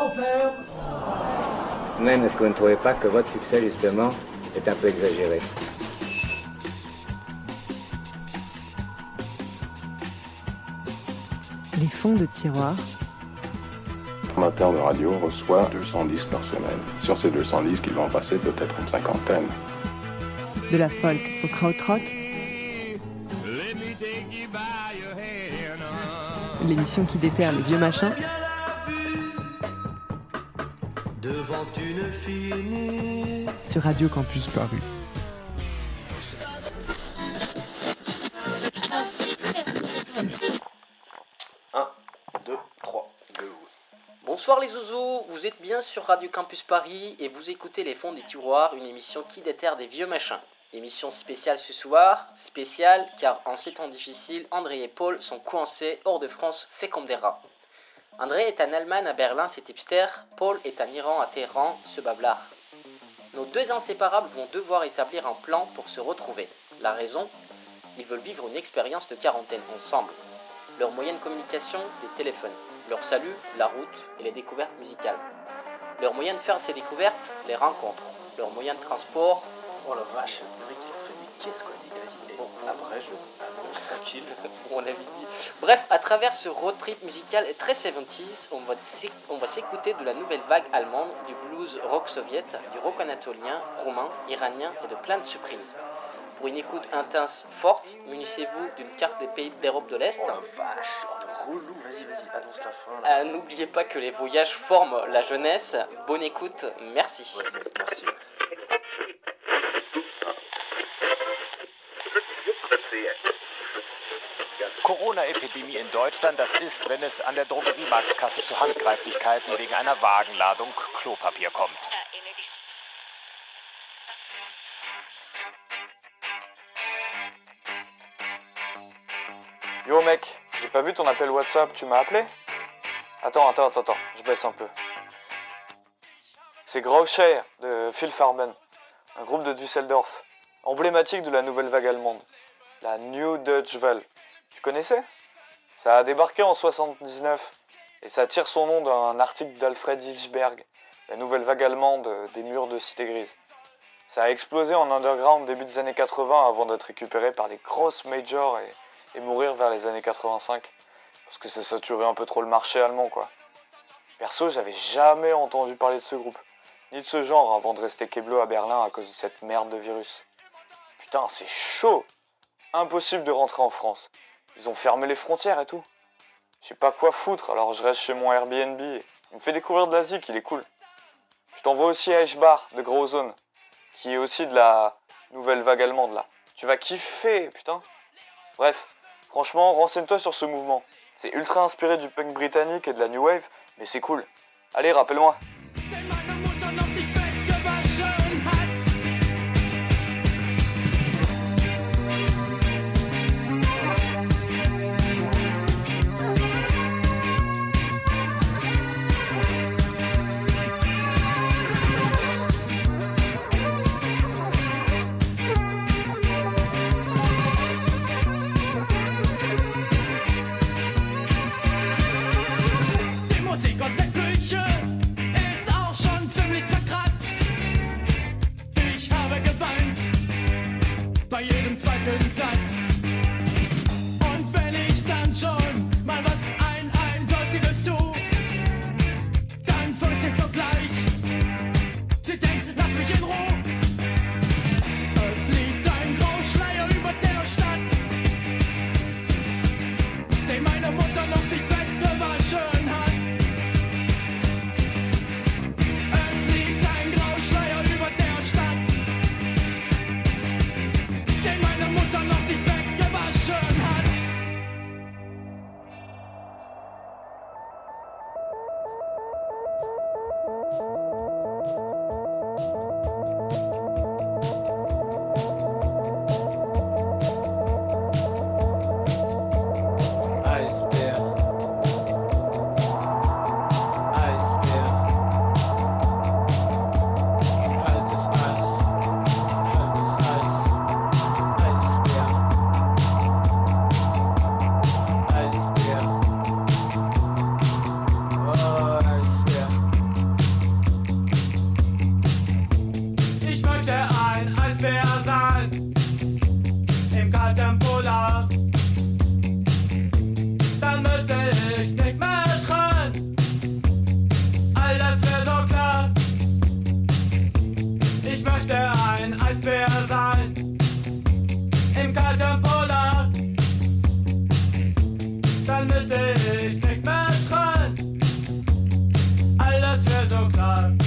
trop ferme. Même, est-ce que vous ne trouvez pas que votre succès, justement, est un peu exagéré Les fonds de tiroir. Amateur de radio reçoit 200 disques par semaine. Sur ces 200 disques, il va en passer peut-être une cinquantaine. De la folk au krautrock. L'émission qui déterre les vieux machins. Devant une fille Sur Radio Campus Paris. Bonsoir les zouzous, vous êtes bien sur Radio Campus Paris et vous écoutez Les Fonds des Tiroirs, une émission qui déterre des vieux machins. Émission spéciale ce soir, spéciale car en ces temps difficiles, André et Paul sont coincés hors de France, fait comme des rats. André est en Allemagne à Berlin, c'est hipster, Paul est en Iran à Téhéran, ce bablard. Nos deux inséparables vont devoir établir un plan pour se retrouver. La raison? Ils veulent vivre une expérience de quarantaine ensemble. Leur moyen de communication, des téléphones. Leur salut, la route et les découvertes musicales. Leur moyen de faire ces découvertes, les rencontres. Leur moyen de transport, Oh la vache, le mec il a fait des caisses quoi. Vas-y, après je ah non, tranquille. on l'avait dit. Bref, à travers ce road trip musical très 70s, on va s'éc- on va s'écouter de la nouvelle vague allemande, du blues rock soviet, du rock anatolien, roumain, iranien et de plein de surprises. Pour une écoute intense, forte, munissez-vous d'une carte des pays d'Europe de l'Est. Oh la vache, oh relou, vas-y, vas-y, annonce la fin. Euh, N'oubliez pas que les voyages forment la jeunesse. Bonne écoute, merci. Ouais, merci. Corona-Epidemie in Deutschland, das ist, wenn es an der Drogeriemarktkasse zu Handgreiflichkeiten wegen einer Wagenladung Klopapier kommt. Yo mec, j'ai pas vu ton appel WhatsApp, tu m'as appelé? Attends, attends, attends, attends, je baisse un peu. C'est Graushire de Phil Farben, un groupe de Düsseldorf, emblématique de la nouvelle vague allemande, la New Dutch Welle. Tu connaissais? Ça a débarqué en 79 et ça tire son nom d'un article d'Alfred Hilsberg, la nouvelle vague allemande des murs de Cité Grise. Ça a explosé en underground début des années 80 avant d'être récupéré par les grosses majors et mourir vers les années 85 parce que ça saturait un peu trop le marché allemand quoi. Perso, j'avais jamais entendu parler de ce groupe, ni de ce genre avant de rester keblo à Berlin à cause de cette merde de virus. Putain, c'est chaud Impossible de rentrer en France. Ils ont fermé les frontières et tout. Je sais pas quoi foutre, alors je reste chez mon Airbnb. Il me fait découvrir de l'Asie, qu'il est cool. Je t'envoie aussi à Eschbar, de Gros Zone, qui est aussi de la nouvelle vague allemande là. Tu vas kiffer, putain. Bref, Franchement, renseigne-toi sur ce mouvement. C'est ultra inspiré du punk britannique et de la new wave, mais c'est cool. Allez, rappelle-moi. turns out es wäre so klar.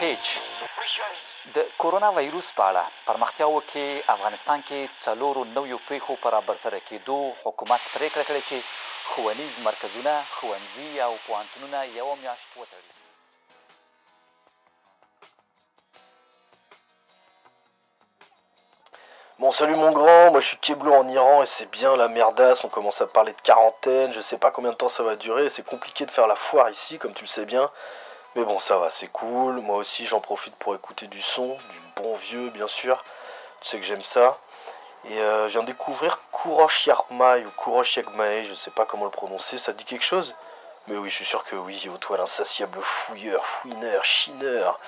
وایروس کلکیچ د کورونا وایروس په اړه پرمختیاو کې افغانستان کې څلورو نویو پیښو پر برسره کېدو حکومت پریکړه کړې چې ښوونیز مرکزونه ښوونځي او پوهنتونونه یوه میاشت وتړي Bon, salut mon grand, moi je suis Keblo en Iran et c'est bien la merdasse. On commence à parler de quarantaine, je sais pas combien de temps ça va durer. C'est compliqué de faire la foire ici, comme tu le sais bien. Mais bon, ça va, c'est cool. Moi aussi, j'en profite pour écouter du son, du bon vieux, bien sûr. Tu sais que j'aime ça. Et euh, je viens de découvrir Kourosh Yarmai ou Kourosh Yagmae, je sais pas comment le prononcer. Ça dit quelque chose? Mais oui, je suis sûr que oui. Au toi, l'insatiable fouilleur, fouineur, chineur.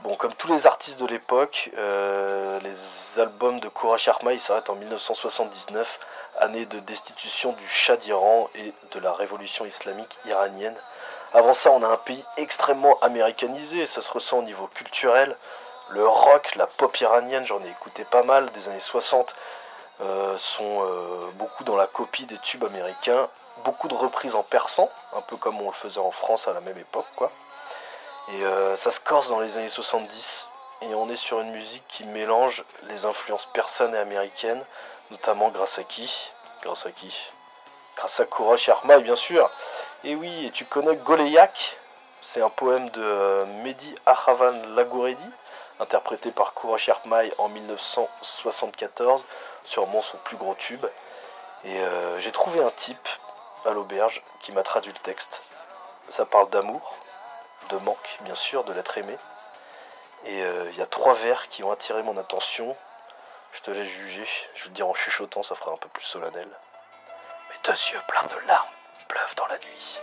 Bon, comme tous les artistes de l'époque, euh, les albums de Kourach Yarmai s'arrêtent en 1979, année de destitution du Shah d'Iran et de la révolution islamique iranienne. Avant ça, on a un pays extrêmement américanisé, ça se ressent au niveau culturel. Le rock, la pop iranienne, j'en ai écouté pas mal, des années 60, euh, sont euh, beaucoup dans la copie des tubes américains. Beaucoup de reprises en persan, un peu comme on le faisait en France à la même époque, quoi. Et euh, ça se corse dans les années 70. Et on est sur une musique qui mélange les influences persanes et américaines, notamment grâce à qui Grâce à qui Grâce à Kourosh Yarmai, bien sûr. Et oui, tu connais Goleyak C'est un poème de Mehdi Ahavan Lagouredi, interprété par Kourosh Yarmai en 1974, sûrement son plus gros tube. Et euh, j'ai trouvé un type à l'auberge qui m'a traduit le texte. Ça parle d'amour, de manque, bien sûr, de l'être aimé. Et euh, il y a trois vers qui ont attiré mon attention. Je te laisse juger. Je vais te dire en chuchotant, ça fera un peu plus solennel. Mes deux yeux pleins de larmes pleuvent dans la nuit.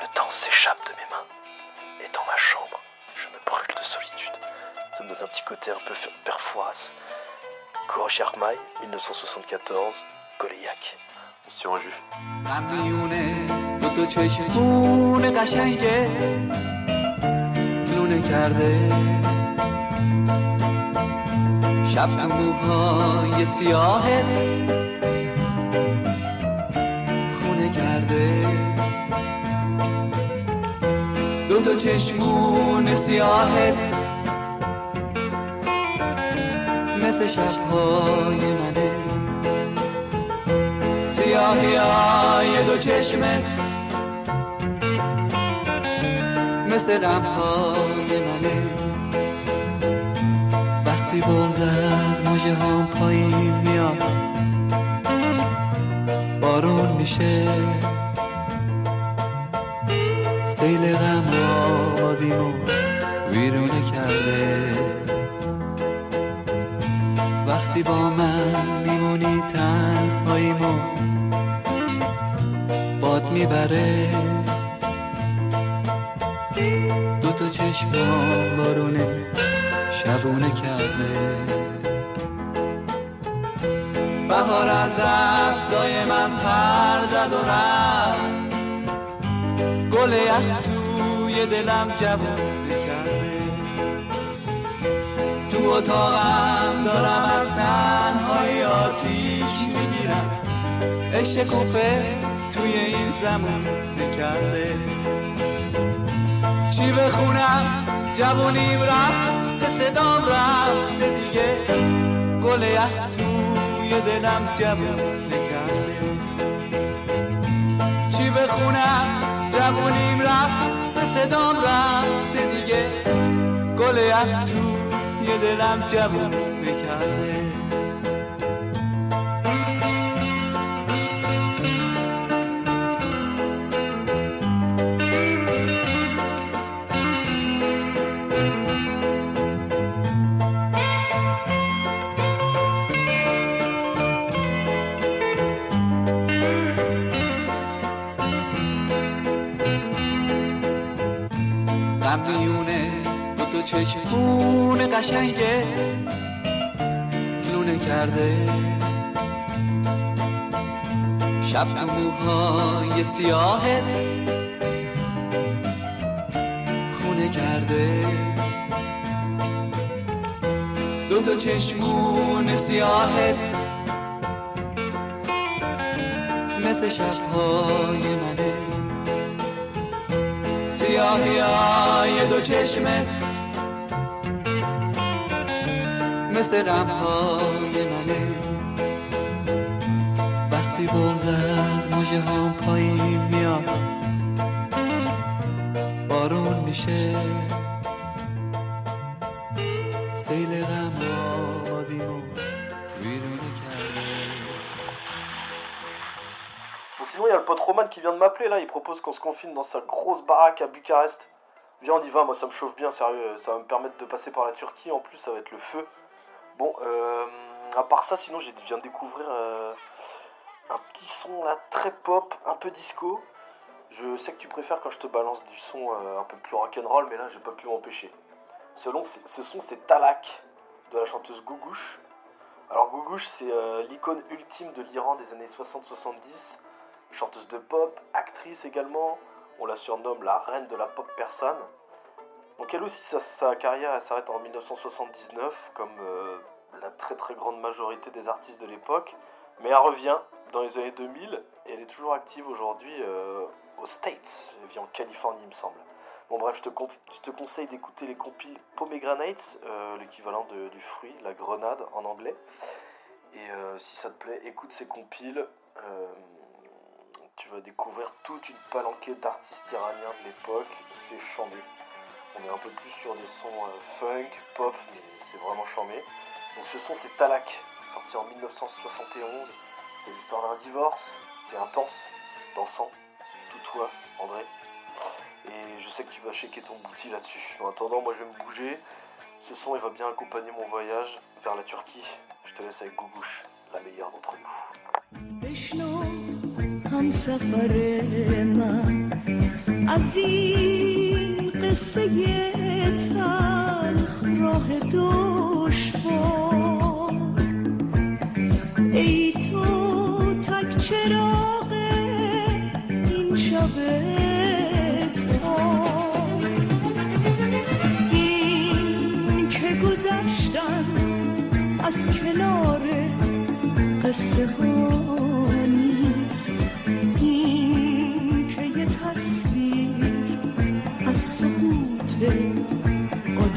Le temps s'échappe de mes mains. Et dans ma chambre, je me brûle de solitude. Ça me donne un petit côté un peu perforas. Kourosh Yarmai, 1974, Goliac. On se tient en jus. میونه دو تا چشمون قشنگه لونه کرده شب تو موهای سیاهت خونه کرده. دو تا چشمون سیاهت مثل شبهای منه. سیاهی های دو چشمت مثل غمهای منه. وقتی بغز از موجه هم پایین میاد. بارون میشه. سیل غم آبادیمو ویرونه کرده. وقتی با من میمونی تنهاییمو باد می‌بره. دو تا چشم بارونه شبونه کرده. بهار از دستای من پر زد و رفت. گل یخ توی دلم جوونه کرده تو اتاقم دارم از تنهای آتیش می‌گیرم. عشق کوفه توی این زمان نکرده چی بخونم؟ جوونیم رفت صدام رفته دیگه. گل یخ توی دلم جوون نکرده. چی بخونم؟ جوونیم رفت صدام رفته دیگه. گل یخ توی دلم جوون نکرده. چشمون قشنگه لونه کرده. شب تو موهای سیاهت خونه کرده. دو تا چشمون سیاهت مثل شبهای منه سیاهی های دو چشمت مثل غمهای منه وقتی بغز از موجه هم پایین میاد بارون میشه سیل غم آبادیمو ویرونه کرده Bon, sinon, il y a le pote Roman qui vient de m'appeler là. Il propose qu'on se confine dans sa grosse baraque à Bucarest. Viens, on y va. Moi, ça me chauffe bien, sérieux. Ça va me permettre de passer par la Turquie. En plus, ça va être le feu. Bon, euh, à part ça, sinon, j'ai- je viens de découvrir euh, un petit son là, très pop, un peu disco. Je sais que tu préfères quand je te balance du son euh, un peu plus rock'n'roll, mais là, j'ai pas pu m'empêcher. Ce, ce son, c'est Talak de la chanteuse Gougouche. Alors, Gougouche, c'est l'icône ultime de l'Iran des années 60-70 chanteuse de pop, actrice également. On la surnomme la reine de la pop persane. Donc elle aussi, sa, carrière s'arrête en 1979, comme euh, la très très grande majorité des artistes de l'époque. Mais elle revient dans les années 2000 et elle est toujours active aujourd'hui euh, aux States. Elle vit en Californie, il me semble. Bon bref, je te, conseille d'écouter les compiles Pomegranates, euh, l'équivalent du fruit, la grenade en anglais. Et si ça te plaît, écoute ces compiles. tu vas découvrir toute une palanquée d'artistes iraniens de l'époque. C'est chambé. On est un peu plus sur des sons euh, funk, pop, mais c'est vraiment chambé. Donc ce son c'est Talak, sorti en 1971. C'est l'histoire d'un divorce. C'est intense, dansant. Tout toi, André. Et je sais que tu vas checker ton bouti là-dessus. En attendant, moi je vais me bouger. Ce son il va bien accompagner mon voyage vers la Turquie. Je te laisse avec Gougouche, la meilleure d'entre nous. قصه تلخ راه دشوار ای تو تک چراغ این شب این که گذشتن از کنار قصه ها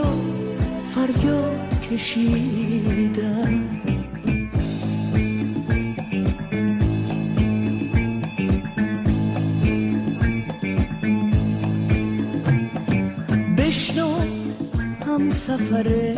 رو فریاد کشیدم بشنو هم سفره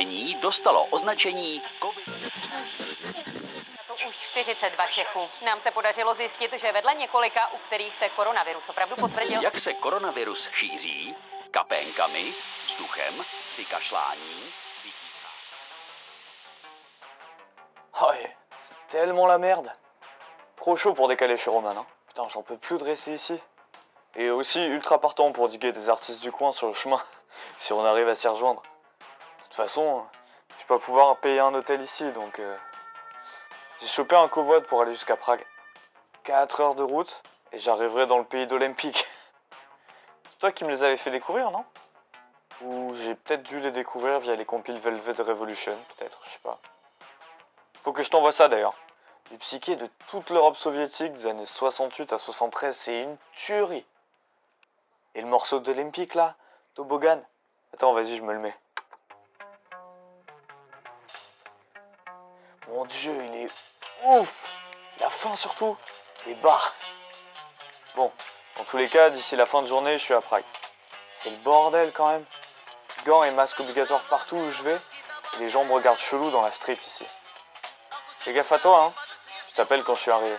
Onemocnění dostalo označení COVID. To už 42 Čechů. Nám se podařilo zjistit, že vedle několika, u kterých se koronavirus opravdu potvrdil, Jak se koronavirus šíří? Kapénkami, vzduchem, při kašlání, při Oh, c'est tellement la merde. Trop chaud pour décaler chez Roman. Hein. Putain, j'en peux plus de rester ici. Et aussi ultra partant pour diguer des artistes du coin sur le chemin, si on arrive à s'y rejoindre. De toute façon, je vais pas pouvoir payer un hôtel ici, donc euh, j'ai chopé un covoit pour aller jusqu'à Prague. 4 heures de route et j'arriverai dans le pays d'Olympique. C'est toi qui me les avais fait découvrir, non? Ou j'ai peut-être dû les découvrir via les compiles Velvet Revolution, peut-être, je sais pas. Faut que je t'envoie ça d'ailleurs. Du psyché de toute l'Europe soviétique des années 68 à 73, c'est une tuerie. Et le morceau d'Olympique là, Toboggan. Attends, vas-y, je me le mets. Mon dieu, il est ouf La fin surtout, des bars. Bon, dans tous les cas, d'ici la fin de journée, je suis à Prague. C'est le bordel quand même. Gants et masques obligatoires partout où je vais. Les gens me regardent chelou dans la street ici. Fais gaffe à toi, hein. Je t'appelle quand je suis arrivé.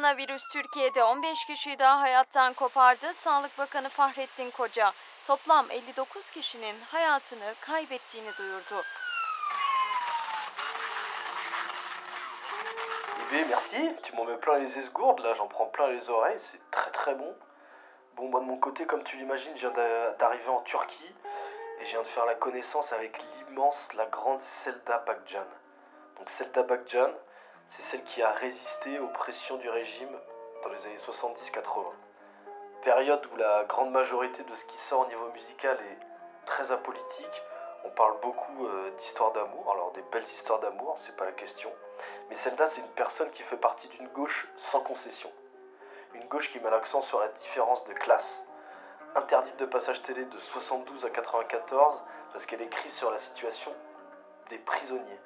Koronavirüs Türkiye'de 15 kişiyi daha hayattan kopardı. Sağlık Bakanı Fahrettin Koca toplam 59 kişinin hayatını kaybettiğini duyurdu. Bébé, merci. Tu m'en mets plein les esgourdes, là, j'en prends plein les oreilles, c'est très très bon. Bon, moi de mon côté, comme tu l'imagines, je viens d'a- d'arriver en Turquie et je viens de faire la connaissance avec l'immense, la grande Selda Bagcan. Donc Selda Bagcan, c'est celle qui a résisté aux pressions du régime dans les années 70-80. Période où la grande majorité de ce qui sort au niveau musical est très apolitique. On parle beaucoup euh, d'histoires d'amour, alors des belles histoires d'amour, c'est pas la question. Mais Zelda, c'est une personne qui fait partie d'une gauche sans concession. Une gauche qui met l'accent sur la différence de classe. Interdite de passage télé de 72 à 94 parce qu'elle écrit sur la situation des prisonniers.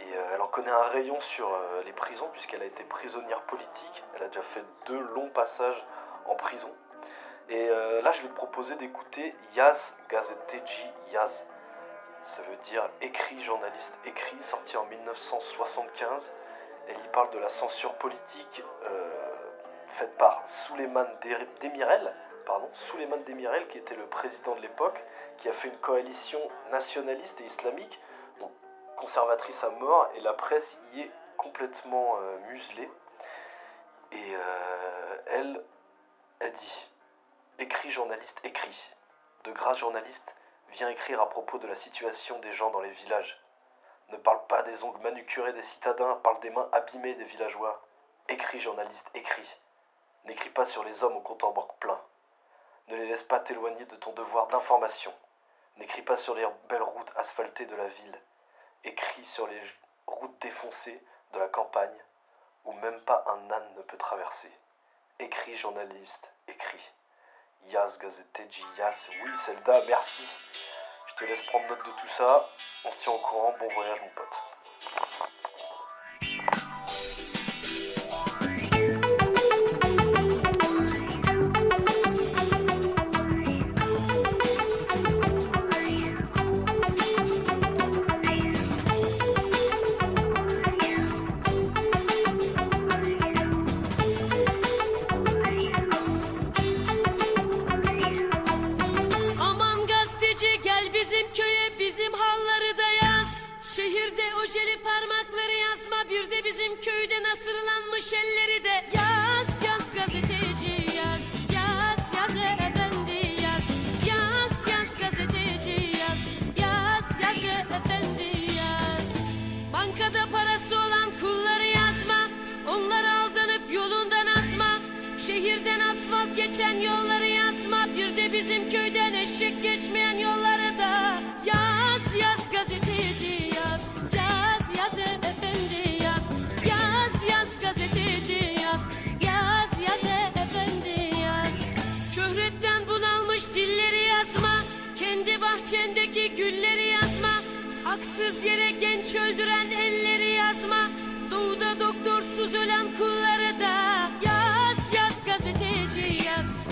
Et euh, elle en connaît un rayon sur euh, les prisons puisqu'elle a été prisonnière politique. Elle a déjà fait deux longs passages en prison. Et euh, là, je vais te proposer d'écouter Yaz Gazeteji Yaz. Ça veut dire écrit, journaliste écrit, sorti en 1975. Elle y parle de la censure politique faite par Souleymane Demirel, pardon, Souleymane Demirel, qui était le président de l'époque, qui a fait une coalition nationaliste et islamique, conservatrice à mort, et la presse y est complètement euh, muselée. Et euh, elle, elle dit Écrit, journaliste, écrit. De grâce, journaliste, viens écrire à propos de la situation des gens dans les villages. Ne parle pas des ongles manucurés des citadins, parle des mains abîmées des villageois. Écris, journaliste, écris. N'écris pas sur les hommes au compte en plein. Ne les laisse pas t'éloigner de ton devoir d'information. N'écris pas sur les belles routes asphaltées de la ville. Écris sur les routes défoncées de la campagne, où même pas un âne ne peut traverser. Écris, journaliste, écris. Yas Gazeteji Yas, oui Zelda, merci. Je te laisse prendre note de tout ça. On se tient au courant. Bon voyage, mon pote. Nasırlanmış elleri de yaz yaz gazeteci yaz yaz yaz efendi yaz. Yaz yaz gazeteci yaz yaz yaz efendi yaz. Bankada parası olan kulları yazma onlar aldanıp yolundan asma. Şehirden asfalt geçen yolları yazma Bir de bizim köyden eşek geçmeyen yolları Bahçendeki gülleri yazma. Haksız yere genç öldüren elleri yazma. Doğuda doktorsuz ölen kulları da Yaz yaz gazeteci Yaz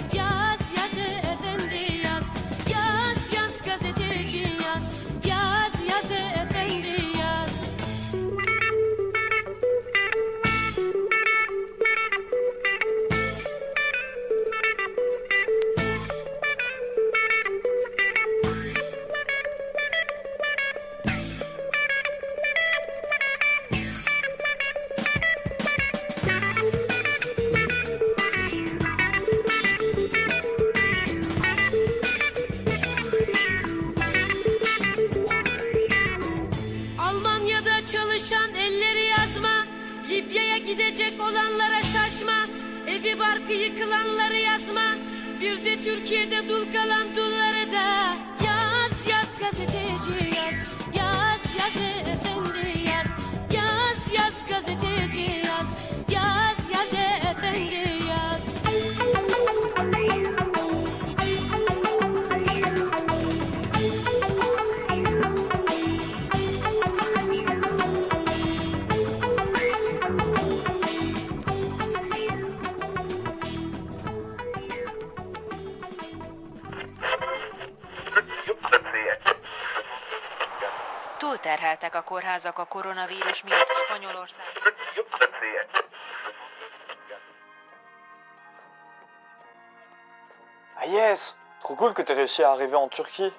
que t'aies réussi à arriver en Turquie.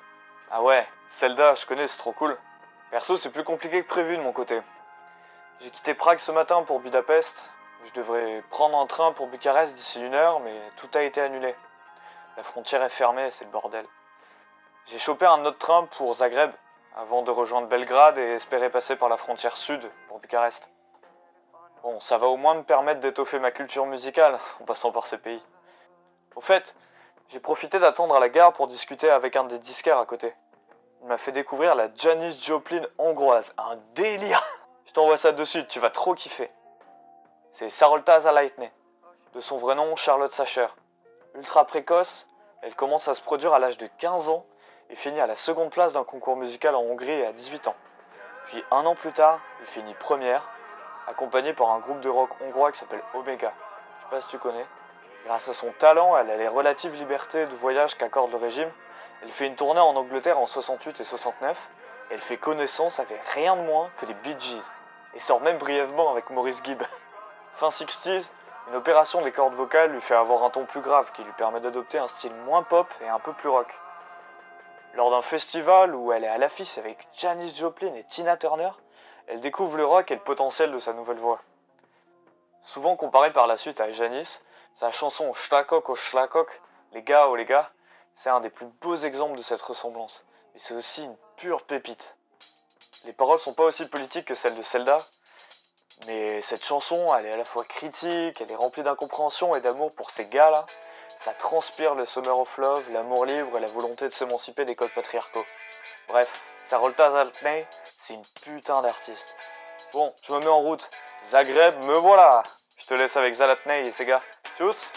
Ah ouais, Zelda, je connais, c'est trop cool. Perso, c'est plus compliqué que prévu de mon côté. J'ai quitté Prague ce matin pour Budapest. Je devrais prendre un train pour Bucarest d'ici une heure, mais tout a été annulé. La frontière est fermée, c'est le bordel. J'ai chopé un autre train pour Zagreb, avant de rejoindre Belgrade et espérer passer par la frontière sud pour Bucarest. Bon, ça va au moins me permettre d'étoffer ma culture musicale en passant par ces pays. Au fait, j'ai profité d'attendre à la gare pour discuter avec un des disquaires à côté. Il m'a fait découvrir la Janis Joplin hongroise. Un délire Je t'envoie ça de suite, tu vas trop kiffer. C'est Sarolta Zalaitne, de son vrai nom Charlotte Sacher. Ultra précoce, elle commence à se produire à l'âge de 15 ans et finit à la seconde place d'un concours musical en Hongrie à 18 ans. Puis un an plus tard, elle finit première, accompagnée par un groupe de rock hongrois qui s'appelle Omega. Je sais pas si tu connais. Grâce à son talent, elle a les relatives libertés de voyage qu'accorde le régime. Elle fait une tournée en Angleterre en 68 et 69. Et elle fait connaissance avec rien de moins que les Bee Gees. Et sort même brièvement avec Maurice Gibb. Fin 60s, une opération des cordes vocales lui fait avoir un ton plus grave qui lui permet d'adopter un style moins pop et un peu plus rock. Lors d'un festival où elle est à l'affiche avec Janis Joplin et Tina Turner, elle découvre le rock et le potentiel de sa nouvelle voix. Souvent comparée par la suite à Janis, sa chanson Schlakok au Schlakok, les gars oh les gars, c'est un des plus beaux exemples de cette ressemblance. Mais c'est aussi une pure pépite. Les paroles sont pas aussi politiques que celles de Zelda, mais cette chanson, elle est à la fois critique, elle est remplie d'incompréhension et d'amour pour ces gars-là. Ça transpire le Summer of Love, l'amour libre et la volonté de s'émanciper des codes patriarcaux. Bref, Sarolta Zaltney, c'est une putain d'artiste. Bon, je me mets en route. Zagreb, me voilà Je te laisse avec Zalatney et ses gars. Tschüss.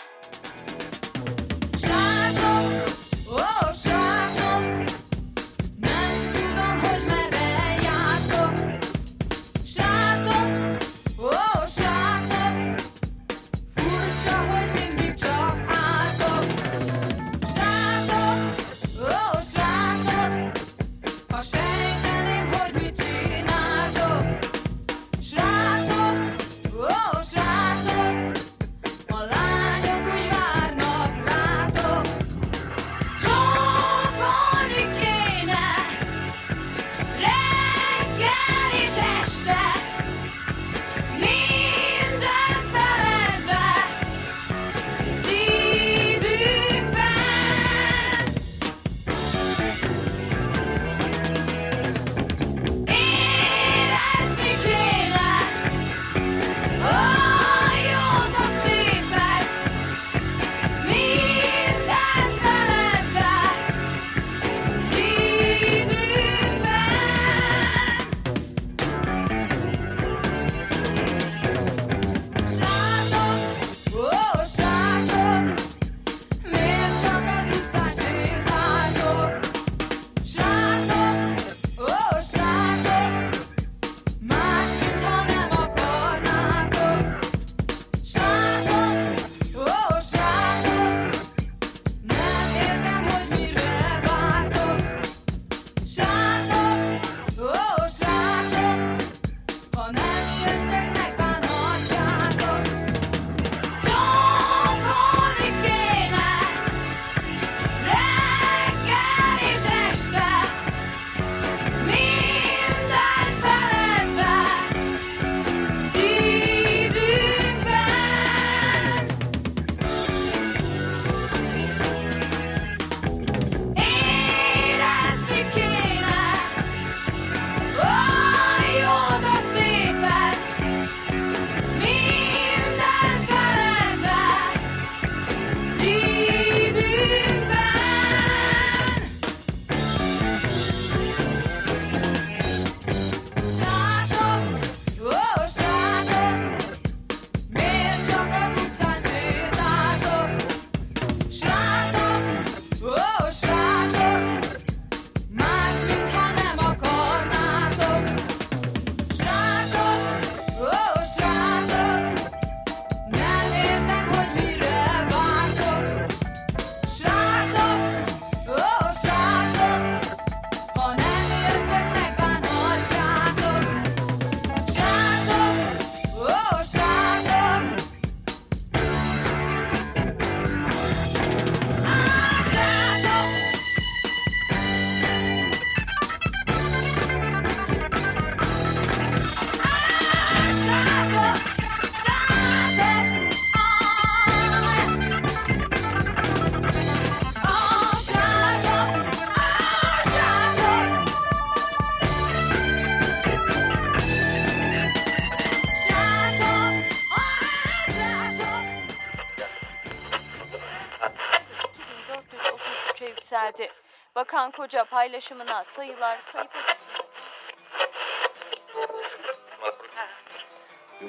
Koca paylaşımına sayılar kayıp acısı.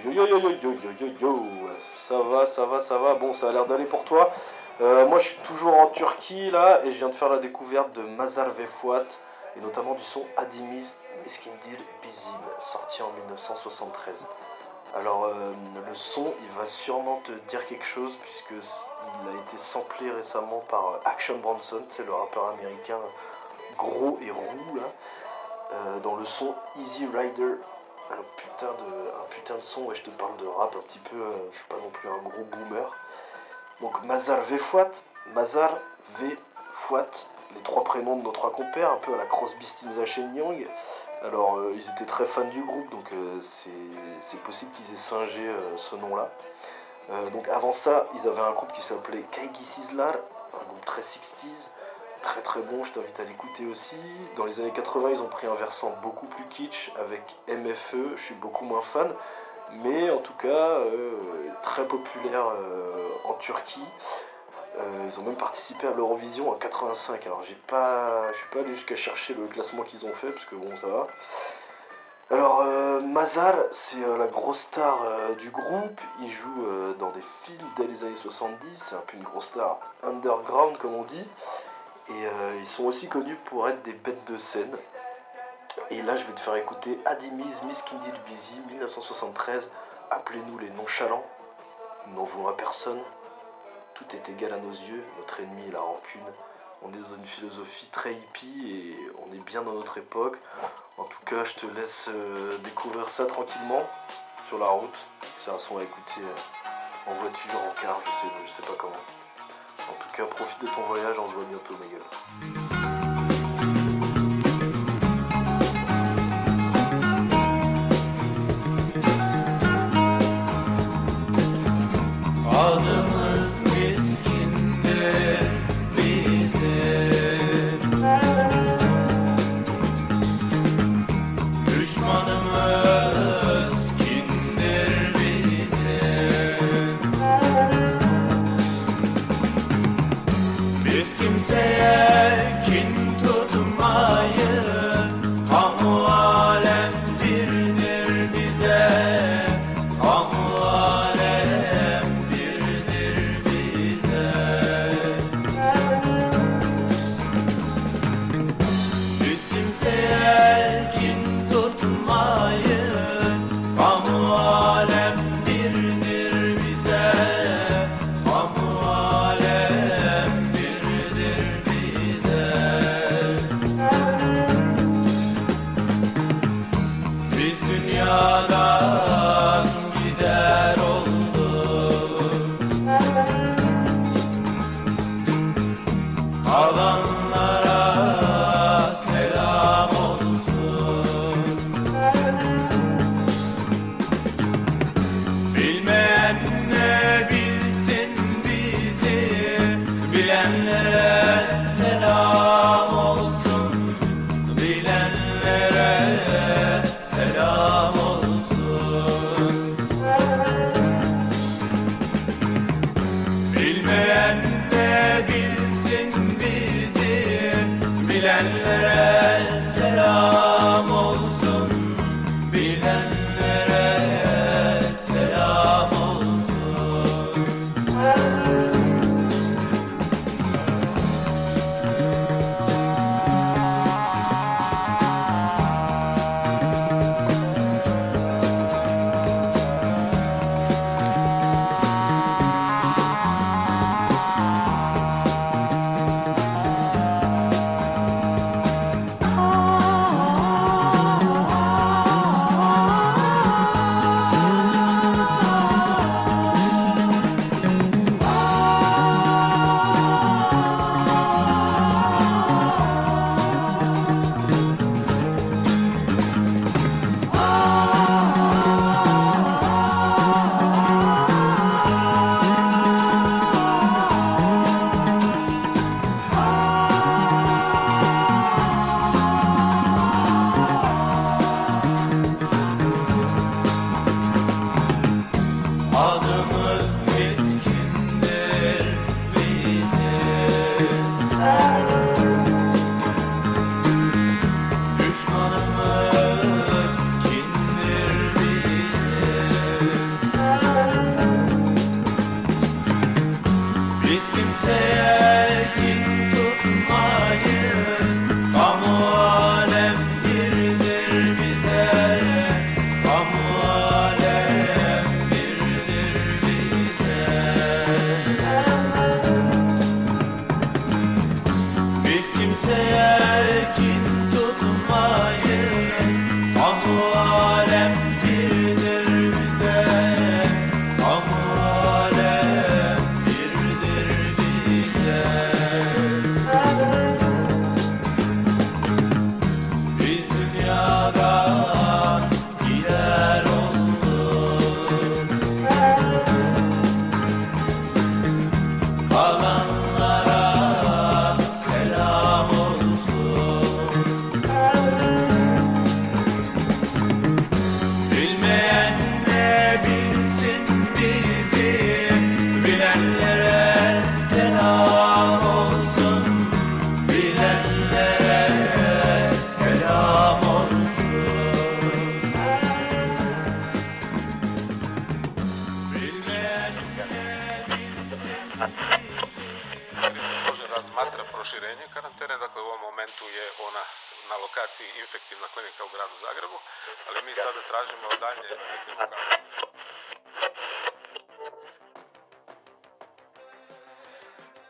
Yo yo yo yo yo yo yo Ça va, ça va, ça va. Bon, ça a l'air d'aller pour toi. Euh, moi, je suis toujours en Turquie là et je viens de faire la découverte de Mazar Vefouat et notamment du son Adimiz Miskindir Bizim, sorti en 1973. Alors, euh, le son, il va sûrement te dire quelque chose puisque il a été samplé récemment par euh, Action Bronson, c'est le rappeur américain gros et roux là, euh, dans le son Easy Rider un putain de, un putain de son, ouais, je te parle de rap un petit peu, euh, je suis pas non plus un gros boomer. Donc Mazar Vefouat, Mazar Vefouat, les trois prénoms de nos trois compères, un peu à la Crosby, Stills, Young. Alors euh, ils étaient très fans du groupe, donc c'est possible qu'ils aient singé ce nom-là. Donc avant ça, ils avaient un groupe qui s'appelait Kaigi Sizzlar, un groupe très 60s, très très bon, je t'invite à l'écouter aussi. Dans les années 80, ils ont pris un versant beaucoup plus kitsch avec MFE, je suis beaucoup moins fan, mais en tout cas euh, très populaire euh, en Turquie. Euh, ils ont même participé à l'Eurovision en 85. Alors j'ai pas, je suis pas allé jusqu'à chercher le classement qu'ils ont fait parce que bon ça va. Alors Mazar, c'est la grosse star du groupe. Il joue dans des films dès les années 70. C'est un peu une grosse star underground comme on dit. Et euh, ils sont aussi connus pour être des bêtes de scène. Et là, je vais te faire écouter Adimiz Miskindil Busy 1973. Appelez-nous les nonchalants. Nous n'en voulons à personne. Tout est égal à nos yeux. Notre ennemi est la rancune. On est dans une philosophie très hippie et on est bien dans notre époque. En tout cas, je te laisse euh, découvrir ça tranquillement sur la route. C'est un son à écouter euh, en voiture, en car, je sais, je sais pas comment. En tout cas, profite de ton voyage, on se voit bientôt, ma gueule.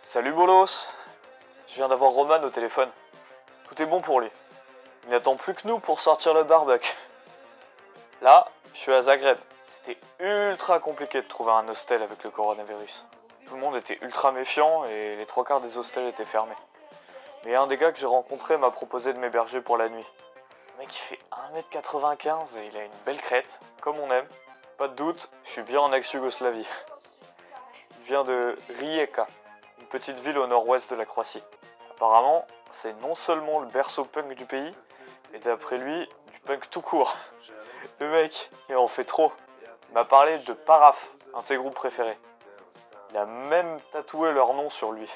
Salut Bolos Je viens d'avoir Roman au téléphone. Tout est bon pour lui. Il n'attend plus que nous pour sortir le barbecue. Là, je suis à Zagreb. C'était ultra compliqué de trouver un hostel avec le coronavirus. Tout le monde était ultra méfiant et les trois quarts des hostels étaient fermés. Mais un des gars que j'ai rencontré m'a proposé de m'héberger pour la nuit. Le mec il fait 1m95 et il a une belle crête, comme on aime. Pas de doute, je suis bien en ex-Yougoslavie. Il vient de Rijeka, une petite ville au nord-ouest de la Croatie. Apparemment, c'est non seulement le berceau punk du pays, mais d'après lui, du punk tout court. Le mec, il en fait trop. Il m'a parlé de Paraf, un de ses groupes préférés. Il a même tatoué leur nom sur lui.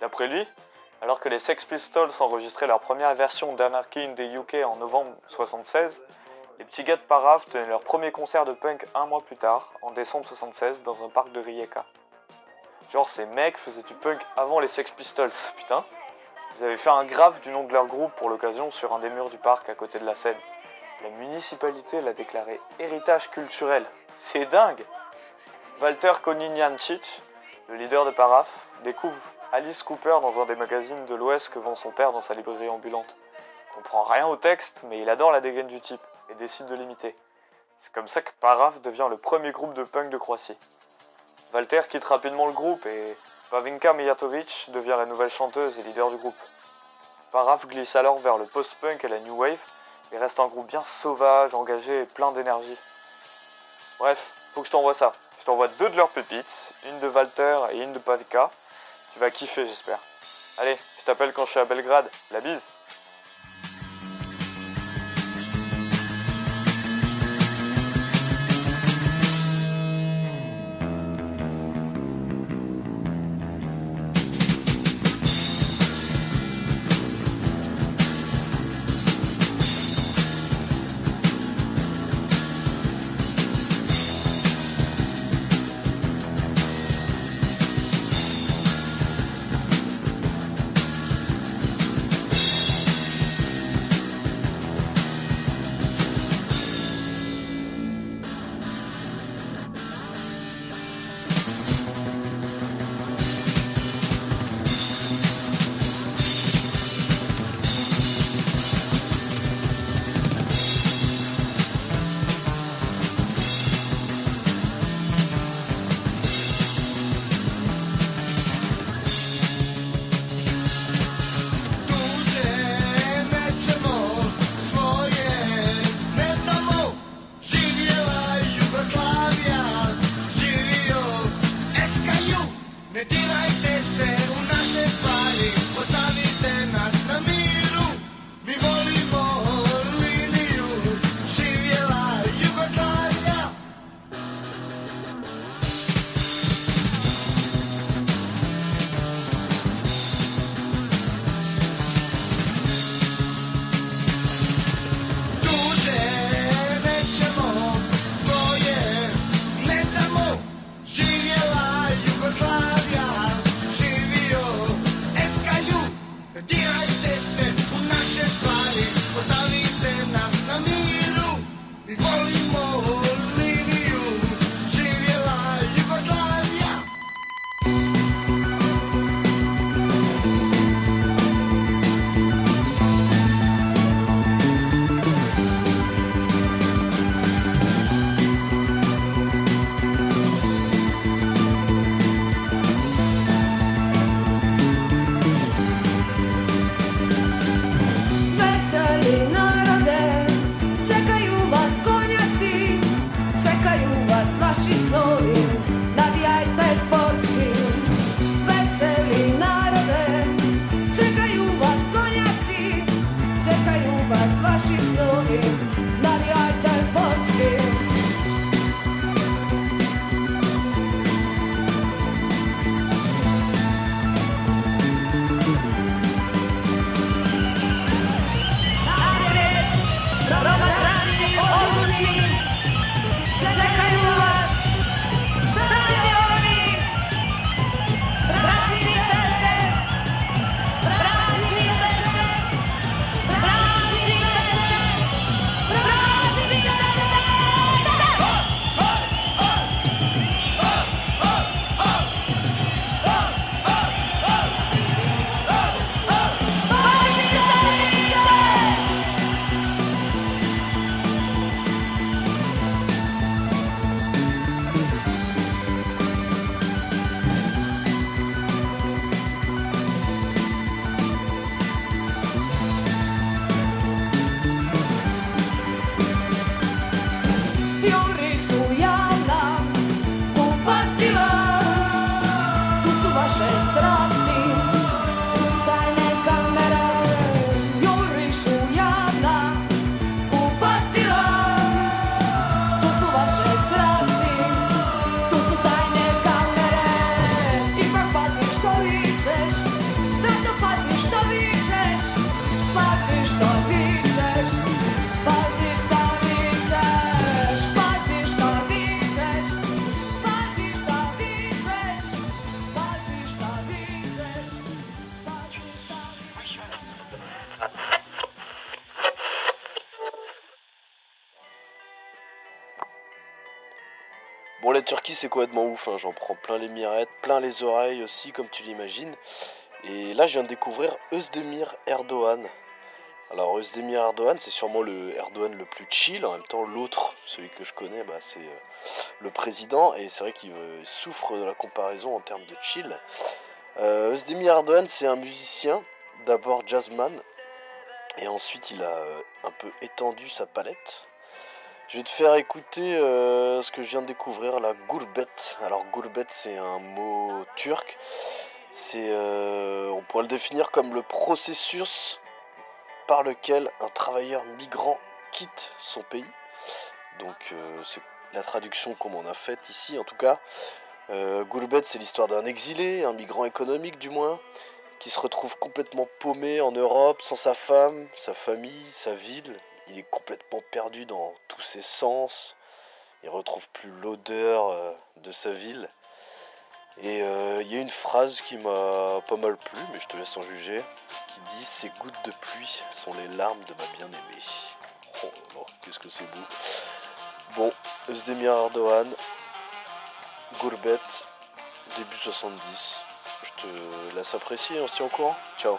D'après lui, alors que les Sex Pistols enregistraient leur première version d'Anarchy in the UK en novembre 76, les petits gars de Paraf tenaient leur premier concert de punk un mois plus tard, en décembre 76, dans un parc de Rijeka. Genre, ces mecs faisaient du punk avant les Sex Pistols, putain. Ils avaient fait un graphe du nom de leur groupe pour l'occasion sur un des murs du parc à côté de la scène. La municipalité l'a déclaré héritage culturel. C'est dingue Walter Koninjancic, le leader de Paraf, découvre Alice Cooper dans un des magazines de l'Ouest que vend son père dans sa librairie ambulante. Comprend rien au texte, mais il adore la dégaine du type et décide de l'imiter. C'est comme ça que Paraf devient le premier groupe de punk de Croatie. Walter quitte rapidement le groupe et Pavinka Mijatovic devient la nouvelle chanteuse et leader du groupe. Paraf glisse alors vers le post-punk et la new wave et reste un groupe bien sauvage, engagé et plein d'énergie. Bref, faut que je t'envoie ça. Je t'envoie deux de leurs pépites, une de Walter et une de Pavinka. Tu vas kiffer, j'espère. Allez, je t'appelle quand je suis à Belgrade. La bise c'est complètement ouf. hein. J'en prends plein les mirettes, plein les oreilles aussi, comme tu l'imagines. Et là, je viens de découvrir Özdemir Erdogan. Alors, Özdemir Erdogan, c'est sûrement le Erdogan le plus chill. En même temps, l'autre, celui que je connais, bah, c'est euh, le président. Et c'est vrai qu'il euh, souffre de la comparaison en termes de chill. Euh, Özdemir Erdogan, c'est un musicien, d'abord jazzman. Et ensuite, il a euh, un peu étendu sa palette. Je vais te faire écouter euh, ce que je viens de découvrir, la gourbet. Alors gourbet, c'est un mot turc. Euh, on pourrait le définir comme le processus par lequel un travailleur migrant quitte son pays. Donc euh, c'est la traduction qu'on m'en a faite ici en tout cas. Euh, Gourbet, c'est l'histoire d'un exilé, un migrant économique du moins, qui se retrouve complètement paumé en Europe, sans sa femme, sa famille, sa ville. Il est complètement perdu dans tous ses sens. Il retrouve plus l'odeur euh, de sa ville. Et euh, il y a une phrase qui m'a pas mal plu, mais je te laisse en juger, qui dit Ces gouttes de pluie sont les larmes de ma bien-aimée. Oh là, qu'est-ce que c'est beau. Bon, Özdemir Erdogan, Gourbet, début 70. Je te laisse apprécier, on se tient au courant. Ciao.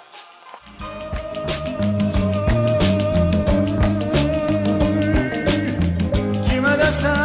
coração.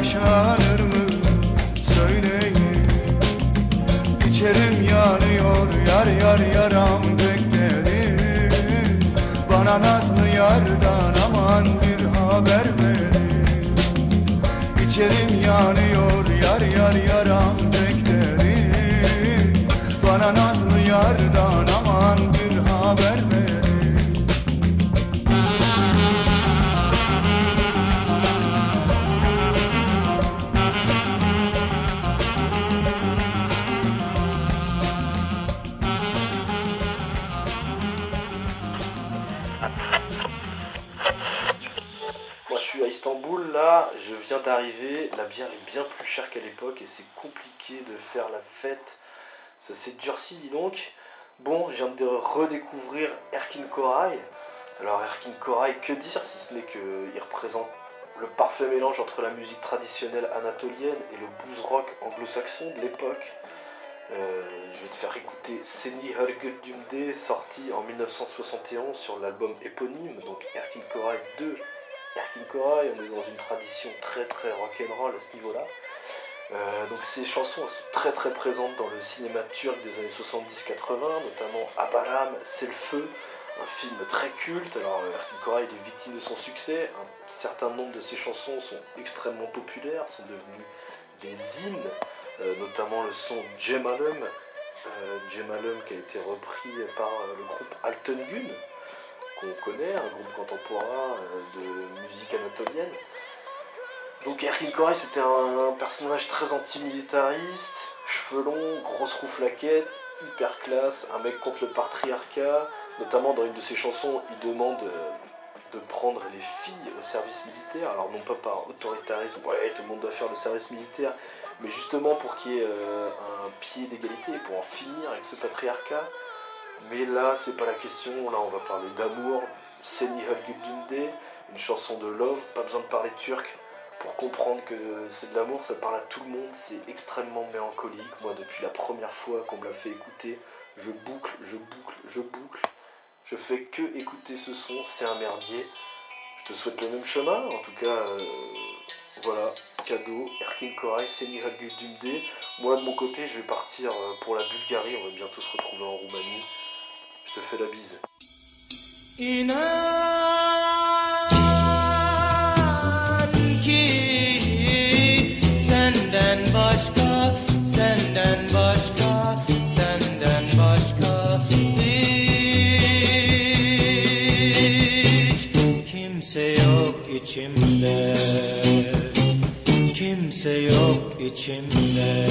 Yaşanır mı? Söyleyin. İçerim yanıyor yar yar yaram beklerim Bana nazlı yardan aman bir haber verin. İçerim yanıyor là, je viens d'arriver, la bière est bien plus chère qu'à l'époque et c'est compliqué de faire la fête. Ça s'est durci dis donc. Bon, je viens de redécouvrir Erkin Koray. Alors Erkin Koray, que dire si ce n'est qu'il représente le parfait mélange entre la musique traditionnelle anatolienne et le blues rock anglo-saxon de l'époque. Euh, je vais te faire écouter Seni Hörgüldümde, sorti en 1971 sur l'album éponyme, donc Erkin Koray 2. Erkin Koray, on est dans une tradition très très rock'n'roll à ce niveau-là. Euh, donc ces chansons elles sont très très présentes dans le cinéma turc des années 70-80, notamment Abaram, C'est le feu, un film très culte. Alors euh, Erkin Koray il est victime de son succès, un certain nombre de ses chansons sont extrêmement populaires, sont devenues des hymnes, euh, notamment le son Jemalum, euh, qui a été repris par euh, le groupe Altengun, qu'on connaît, un groupe contemporain euh, de musique anatolienne. Donc Erkin Koray c'était un personnage très antimilitariste, cheveux longs, grosse rouflaquette, hyper classe, un mec contre le patriarcat, notamment dans une de ses chansons il demande euh, de prendre les filles au service militaire, alors non pas par autoritarisme, ouais tout le monde doit faire le service militaire, mais justement pour qu'il y ait euh, un pied d'égalité, pour en finir avec ce patriarcat. Mais là, c'est pas la question, là on va parler d'amour, Seni Hölgüldünde, une chanson de love, pas besoin de parler turc pour comprendre que c'est de l'amour, ça parle à tout le monde, c'est extrêmement mélancolique. Moi, depuis la première fois qu'on me l'a fait écouter, je boucle, je boucle, je boucle. Je fais que écouter ce son, c'est un merdier. Je te souhaite le même chemin, en tout cas, euh, voilà, cadeau, Erkin Koray, Seni Hölgüldünde. Moi, de mon côté, je vais partir euh, pour la Bulgarie, on va bientôt se retrouver en Roumanie. Je te fais la bise. İnan ki senden başka, senden başka, senden başka hiç kimse yok içimde, kimse yok içimde.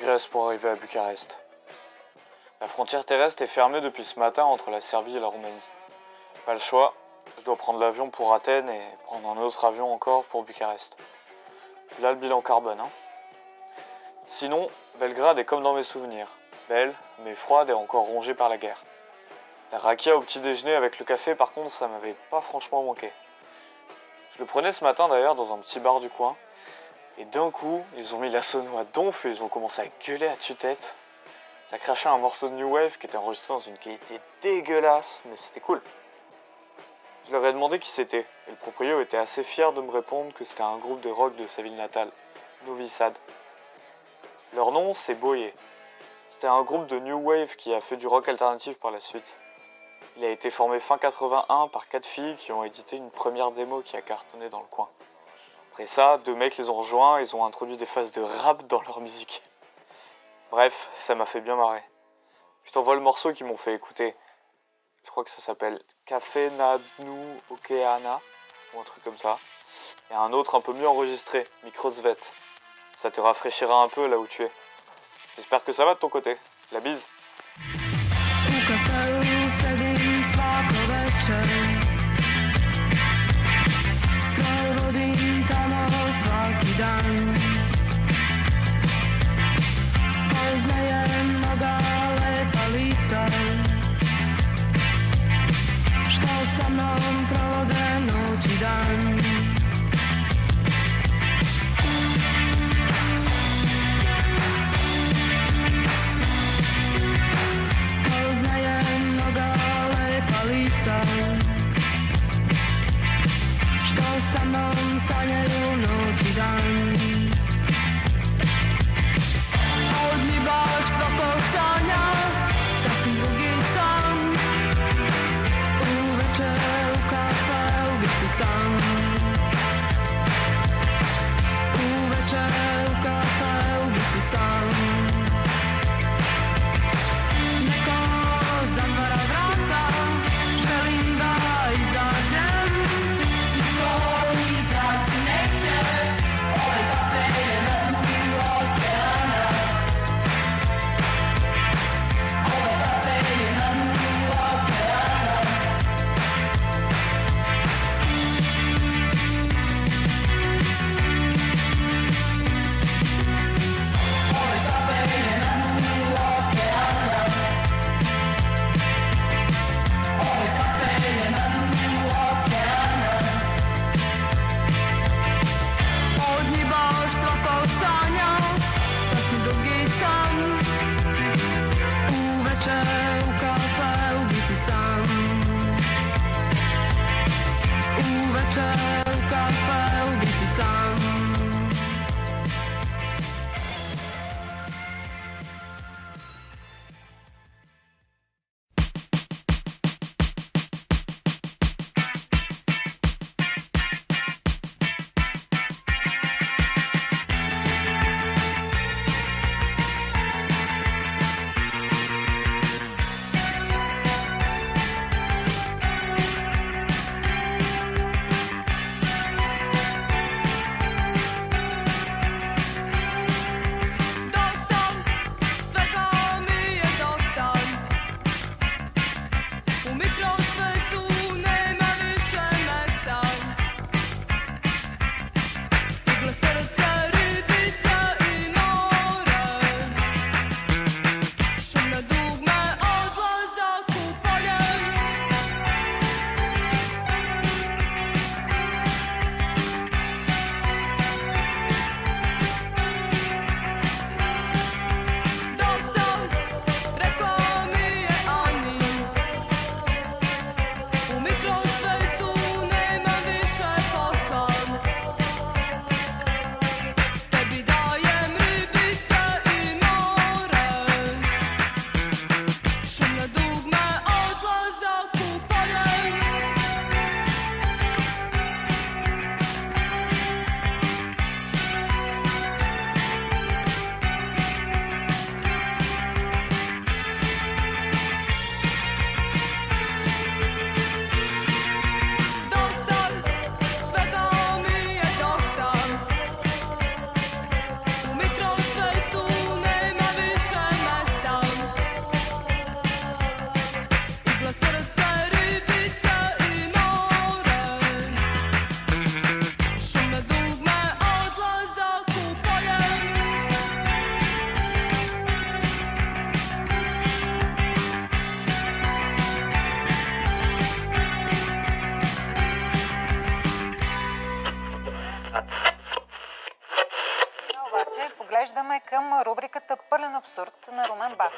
Grèce pour arriver à Bucarest. La frontière terrestre est fermée depuis ce matin entre la Serbie et la Roumanie. Pas le choix, je dois prendre l'avion pour Athènes et prendre un autre avion encore pour Bucarest. Là le bilan carbone, hein. Sinon, Belgrade est comme dans mes souvenirs. Belle, mais froide et encore rongée par la guerre. La rakia au petit déjeuner avec le café, par contre, ça m'avait pas franchement manqué. Je le prenais ce matin d'ailleurs dans un petit bar du coin. Et d'un coup, ils ont mis la sono à donf et ils ont commencé à gueuler à tue-tête. Ça crachait un morceau de New Wave qui était enregistré dans une qualité dégueulasse, mais c'était cool. Je leur ai demandé qui c'était, et le proprio était assez fier de me répondre que c'était un groupe de rock de sa ville natale, Novi Sad. Leur nom, c'est Boye. C'était un groupe de New Wave qui a fait du rock alternatif par la suite. Il a été formé fin 81 par quatre filles qui ont édité une première démo qui a cartonné dans le coin. Après ça, deux mecs les ont rejoints et ils ont introduit des phases de rap dans leur musique. Bref, ça m'a fait bien marrer. Je t'envoie le morceau qu'ils m'ont fait écouter. Je crois que ça s'appelle Café Nadnu Okeana, ou un truc comme ça. Et un autre un peu mieux enregistré, Microsvet. Ça te rafraîchira un peu là où tu es. J'espère que ça va de ton côté. La bise. Chomamba.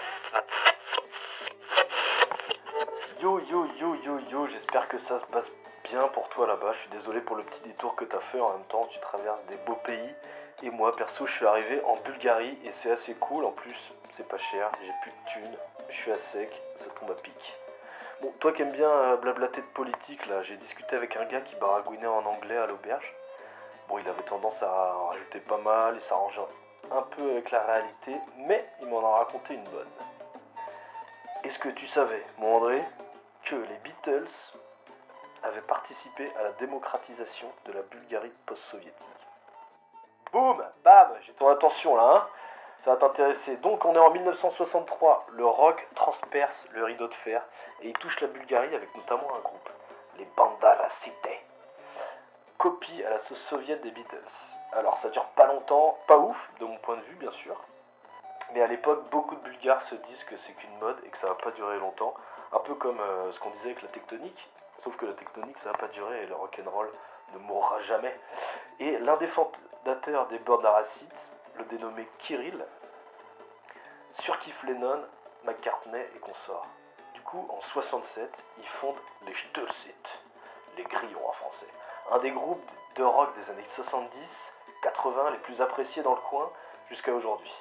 Yo yo yo yo yo, j'espère que ça se passe bien pour toi là-bas. Je suis désolé pour le petit détour que t'as fait. En même temps, tu traverses des beaux pays. Et moi, perso, je suis arrivé en Bulgarie et c'est assez cool. En plus, c'est pas cher, j'ai plus de thunes, je suis à sec, ça tombe à pic. Bon, toi qui aimes bien euh, blablater de politique, là, j'ai discuté avec un gars qui baragouinait en anglais à l'auberge. Bon, il avait tendance à rajouter pas mal, il s'arrangeait un peu avec la réalité, mais il m'en a raconté une bonne. Est-ce que tu savais, mon André, que les Beatles avaient participé à la démocratisation de la Bulgarie post-soviétique? Boum Bam J'ai ton attention là, hein Ça va t'intéresser. Donc on est en 1963, le rock transperce le rideau de fer et il touche la Bulgarie avec notamment un groupe, les Bandara Cité. Copie à la sauce soviète des Beatles. Alors ça dure pas longtemps, pas ouf de mon point de vue bien sûr. Mais à l'époque, beaucoup de Bulgares se disent que c'est qu'une mode et que ça va pas durer longtemps. Un peu comme euh, ce qu'on disait avec la tectonique. Sauf que la tectonique, ça va pas durer et le rock'n'roll ne mourra jamais. Et l'un des fondateurs des Bordaracites, le dénommé Kirill, surkiffe Lennon, McCartney et consorts. Du coup, en 67, il fonde les Stürsit, les grillons en français. Un des groupes de rock des années 70, 80 les plus appréciés dans le coin jusqu'à aujourd'hui.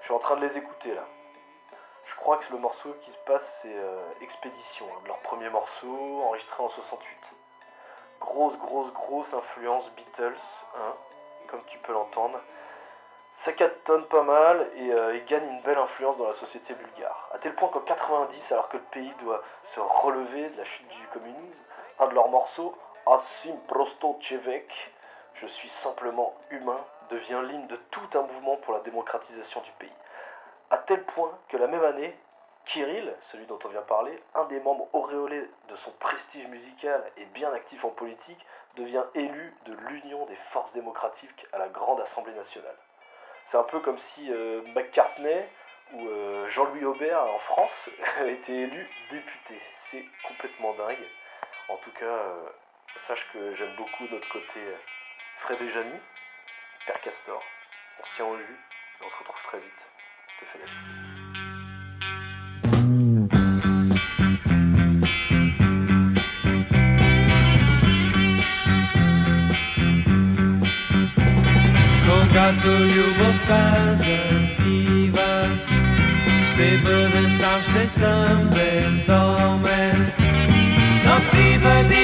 Je suis en train de les écouter là. Je crois que le morceau qui se passe, c'est euh, Expédition, hein, leur premier morceau enregistré en 68. Grosse, grosse, grosse influence Beatles, hein, comme tu peux l'entendre. Ça cartonne pas mal et euh, gagne une belle influence dans la société bulgare. À tel point qu'en 90, alors que le pays doit se relever de la chute du communisme, un de leurs morceaux, Assim Prosto Chevek, Je suis simplement humain, devient l'hymne de tout un mouvement pour la démocratisation du pays. À tel point que la même année, Kirill, celui dont on vient parler, un des membres auréolés de son prestige musical et bien actif en politique, devient élu de l'Union des forces démocratiques à la Grande Assemblée nationale. C'est un peu comme si euh, McCartney ou euh, Jean-Louis Aubert en France était élu député. C'est complètement dingue. En tout cas, euh, sache que j'aime beaucoup notre côté Fred et Jamy, Père Castor. On se tient au jus et on se retrouve très vite. Je te fais la bise. Когато любовта застива, ще бъда сам, ще съм бездомен. Но ти бъди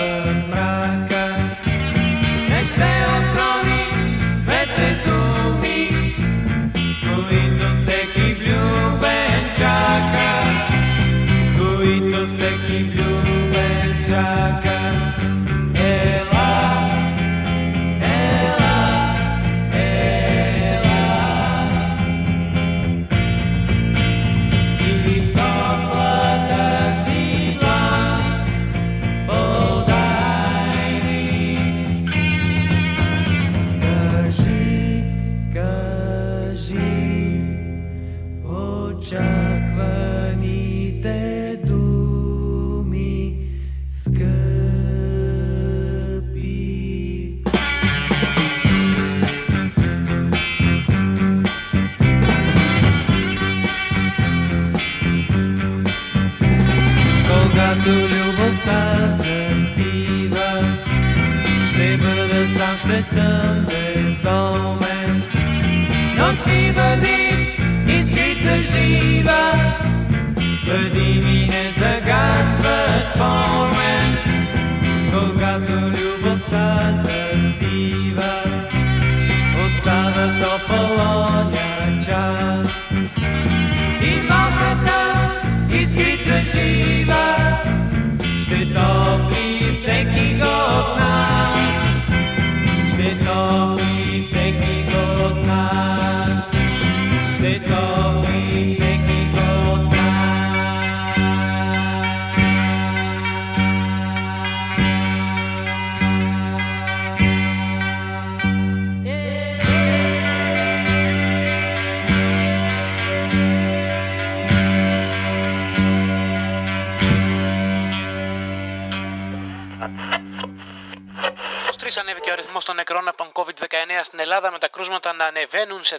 να ανεβαίνουν σε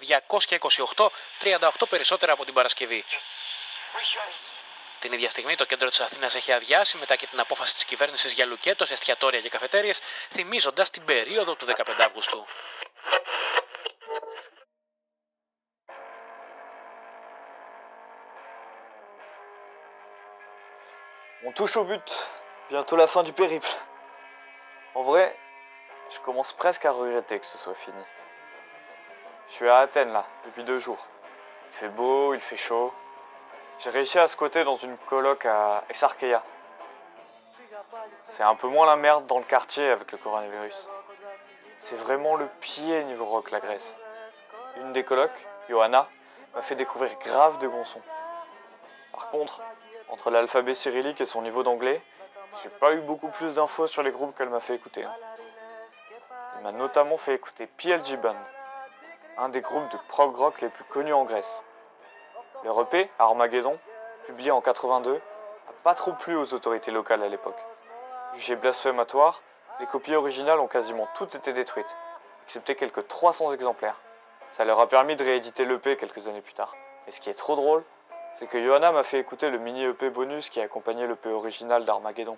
228, 38 περισσότερα από την Παρασκευή. Την ίδια στιγμή το κέντρο της Αθήνας έχει αδειάσει μετά και την απόφαση της κυβέρνησης για λουκέτος, εστιατόρια και καφετέρειες, θυμίζοντας την περίοδο του 15 Αυγούστου. On touche au but. Bientôt la fin du périple. En vrai, je commence presque à regretter que ce soit fini. Je suis à Athènes là, depuis deux jours. Il fait beau, il fait chaud. J'ai réussi à squatter dans une coloc à Exarcheia. C'est un peu moins la merde dans le quartier avec le coronavirus. C'est vraiment le pied niveau rock la Grèce. Une des colocs, Johanna, m'a fait découvrir grave de bons. Par contre, entre l'alphabet cyrillique et son niveau d'anglais, j'ai pas eu beaucoup plus d'infos sur les groupes qu'elle m'a fait écouter. hein. Elle m'a notamment fait écouter PLG Band, un des groupes de prog rock les plus connus en Grèce. Leur EP, Armageddon, publié en 82, n'a pas trop plu aux autorités locales à l'époque. Jugé blasphématoire, les copies originales ont quasiment toutes été détruites, excepté quelques 300 exemplaires. Ça leur a permis de rééditer l'EP quelques années plus tard. Et ce qui est trop drôle, c'est que Johanna m'a fait écouter le mini EP bonus qui accompagnait l'EP original d'Armageddon.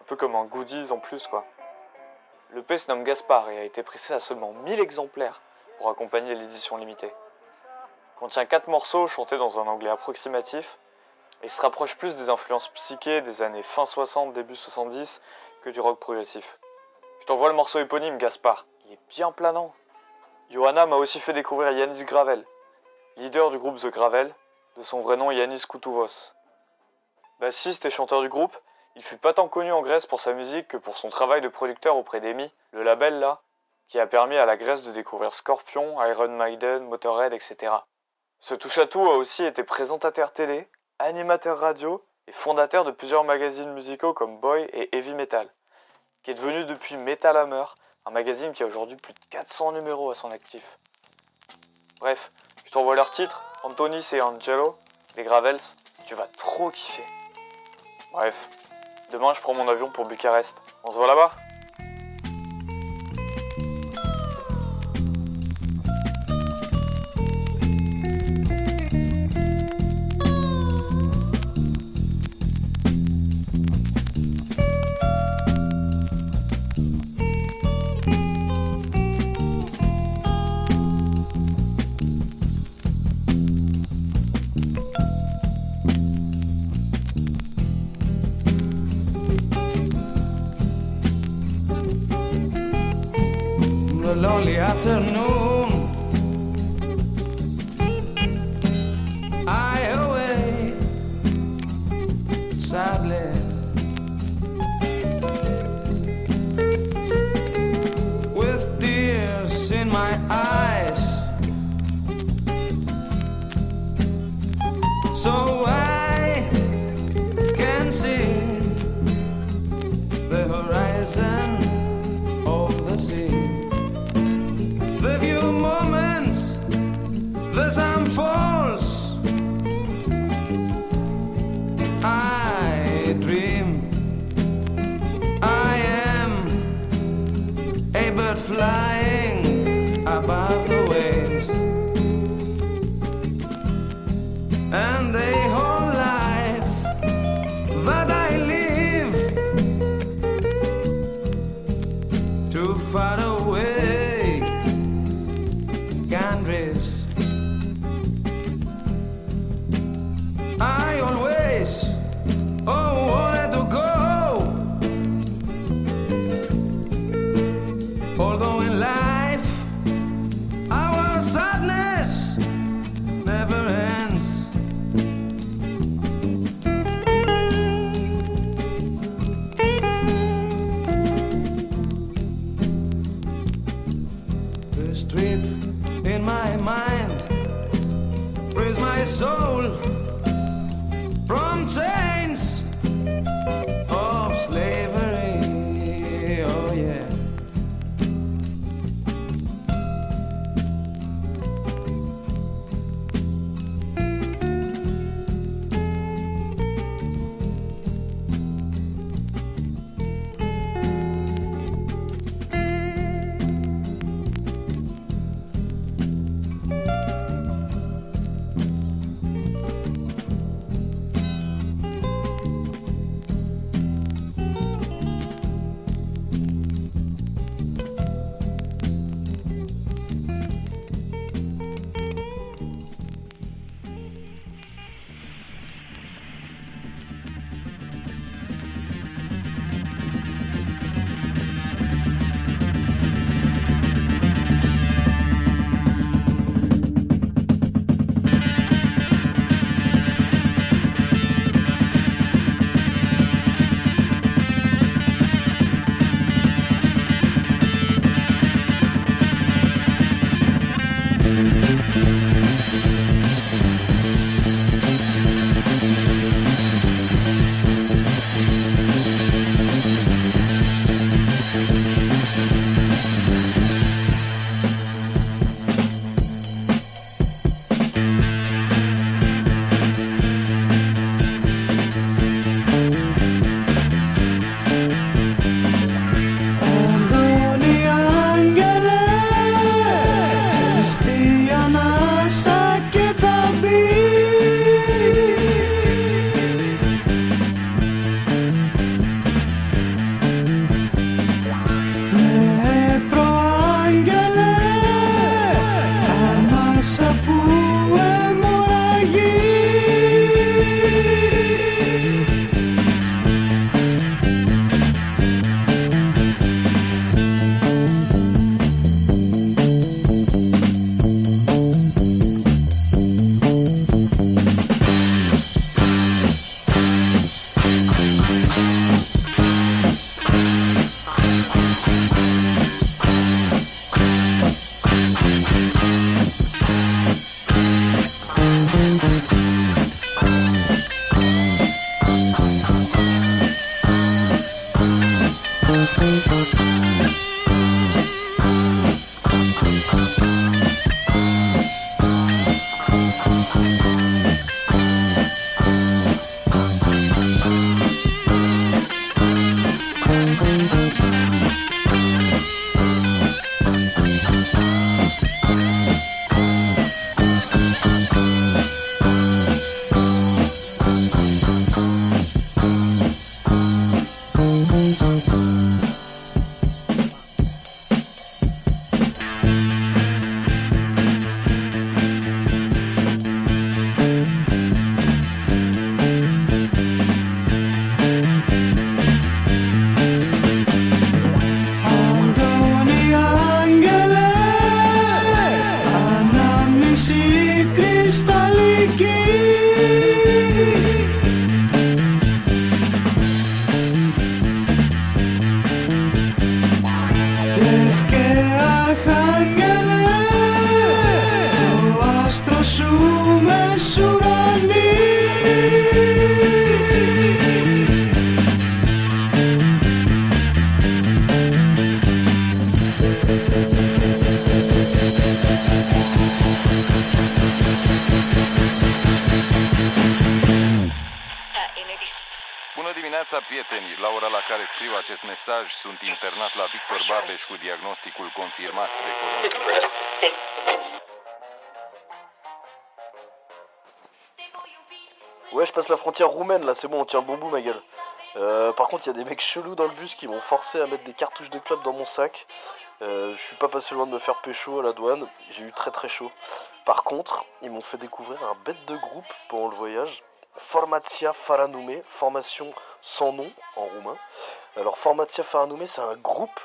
Un peu comme un goodies en plus, quoi. L'EP se nomme Gaspard et a été pressé à seulement 1000 exemplaires pour accompagner l'édition limitée. Contient 4 morceaux chantés dans un anglais approximatif et se rapproche plus des influences psychées des années fin 60, début 70 que du rock progressif. Je t'envoie le morceau éponyme Gaspard, il est bien planant. Johanna m'a aussi fait découvrir Yanis Gravel, leader du groupe The Gravel, de son vrai nom Yanis Koutouvos. Bassiste et chanteur du groupe, il fut pas tant connu en Grèce pour sa musique que pour son travail de producteur auprès d'EMI, le label là, qui a permis à la Grèce de découvrir Scorpion, Iron Maiden, Motorhead, etc. Ce touche-à-tout a aussi été présentateur télé, animateur radio et fondateur de plusieurs magazines musicaux comme Boy et Heavy Metal, qui est devenu depuis Metal Hammer, un magazine qui a aujourd'hui plus de 400 numéros à son actif. Bref, je t'envoie leur titre, Antonis et Angelo, les Gravels, tu vas trop kiffer. Bref, demain je prends mon avion pour Bucarest. On se voit là-bas mesaj, sunt internat la Victor Babeș cu diagnosticul confirmat de coronavirus. Ouais, je passe la frontière roumaine là, c'est bon, on tient bon bout ma gueule. Euh, par contre, il y a des mecs chelous dans le bus qui m'ont forcé à mettre des cartouches de club dans mon sac. Euh, je suis pas passé loin de me faire pécho à la douane, j'ai eu très très chaud. Par contre, ils m'ont fait découvrir un bête de groupe pendant le voyage. Formatia Faranume, formation sans nom en roumain. Alors Formatia Faranume, c'est un groupe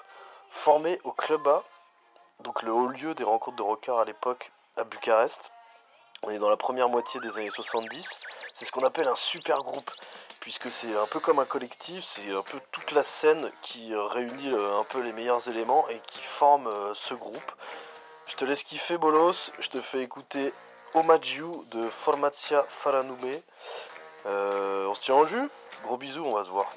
formé au Club A, donc le haut lieu des rencontres de rockers à l'époque à Bucarest. On est dans la première moitié des années 70. C'est ce qu'on appelle un super groupe, puisque c'est un peu comme un collectif, c'est un peu toute la scène qui euh, réunit euh, un peu les meilleurs éléments et qui forme euh, ce groupe. Je te laisse kiffer, Bolos. Je te fais écouter Omagio de Formatia Faranume. Euh, on se tient en jus Gros bisous, on va se voir.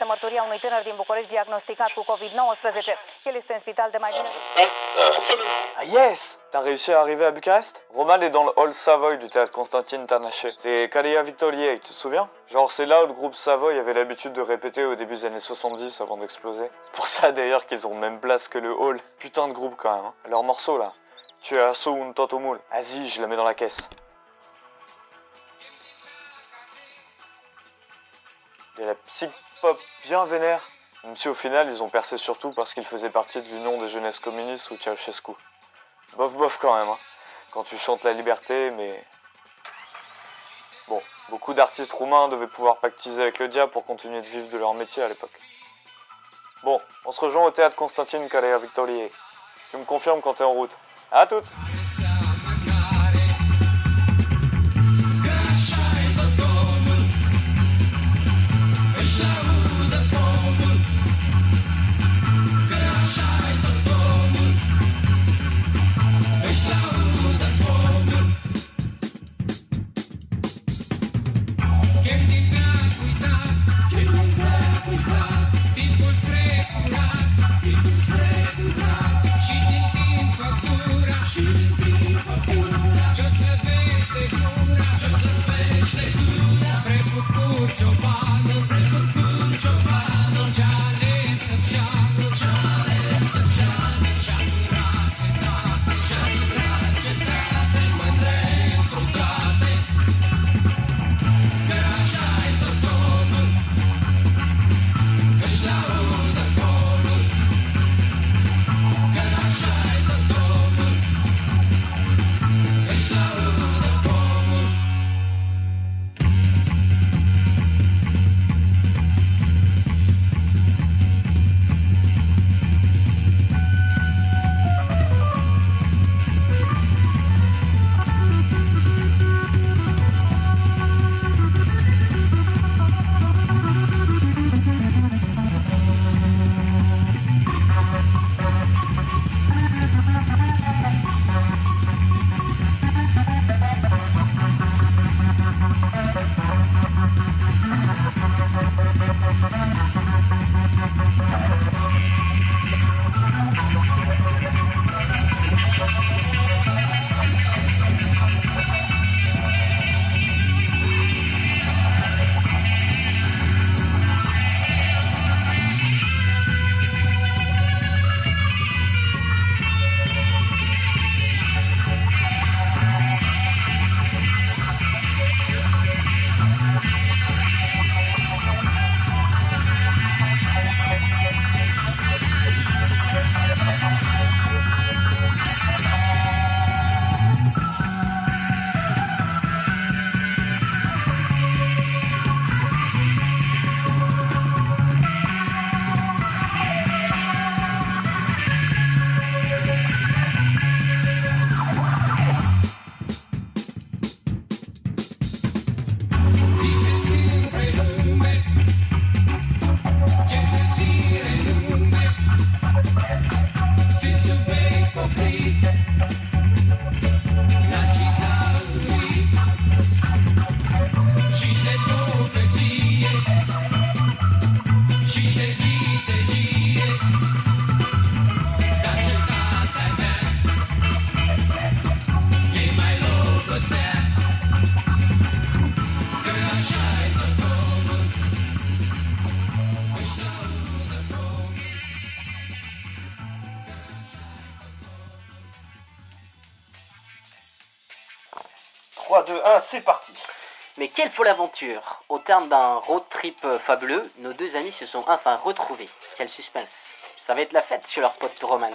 Este mărturia unui tânăr din București diagnosticat cu COVID-19. El este în spital de mai bine Ah yes T'as réussi à arriver à Bucarest? Roman est dans le hall Savoy du théâtre Constantine Tanaché. C'est Kalia Victorier, tu te souviens? Genre c'est là où le groupe Savoy avait l'habitude de répéter au début des années 70 avant d'exploser. C'est pour ça d'ailleurs qu'ils ont même place que le hall. Putain de groupe quand même. Hein. Leur morceau là. Tu es assaut un totomoul. Vas-y, je la mets dans la caisse. Il y a psych-pop bien vénère. Même si au final ils ont percé surtout parce qu'ils faisaient partie de l'Union des jeunesses communistes ou Ceausescu. Bof bof quand même, hein. quand tu chantes la liberté, mais... Bon, beaucoup d'artistes roumains devaient pouvoir pactiser avec le diable pour continuer de vivre de leur métier à l'époque. Bon, on se rejoint au théâtre Constantine Calea Victorier. Tu me confirmes quand t'es en route. À toutes c'est parti. Mais quelle folle aventure Au terme d'un road trip euh, fabuleux, nos deux amis se sont enfin retrouvés. Quel suspense Ça va être la fête chez leur pote Roman.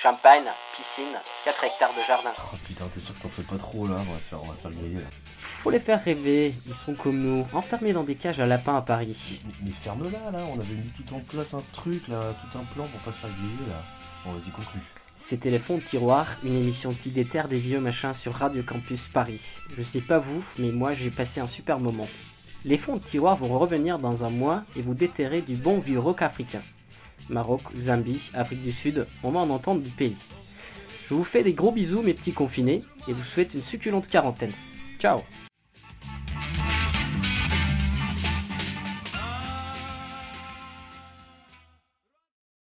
Champagne, piscine, 4 hectares de jardin. Oh putain, t'es sûr que t'en fais pas trop là? On va se faire, on va se faire griller là. Faut les faire rêver, ils sont comme nous, enfermés dans des cages à lapins à Paris. Mais, mais ferme-la là, on avait mis tout en place un truc là, tout un plan pour pas se faire griller là. Bon, vas-y, conclue. C'était Les Fonds de Tiroir, une émission qui déterre des vieux machins sur Radio Campus Paris. Je sais pas vous, mais moi j'ai passé un super moment. Les Fonds de Tiroir vont revenir dans un mois et vous déterrer du bon vieux rock africain. Maroc, Zambie, Afrique du Sud, on va en entendre du pays. Je vous fais des gros bisous mes petits confinés et vous souhaite une succulente quarantaine. Ciao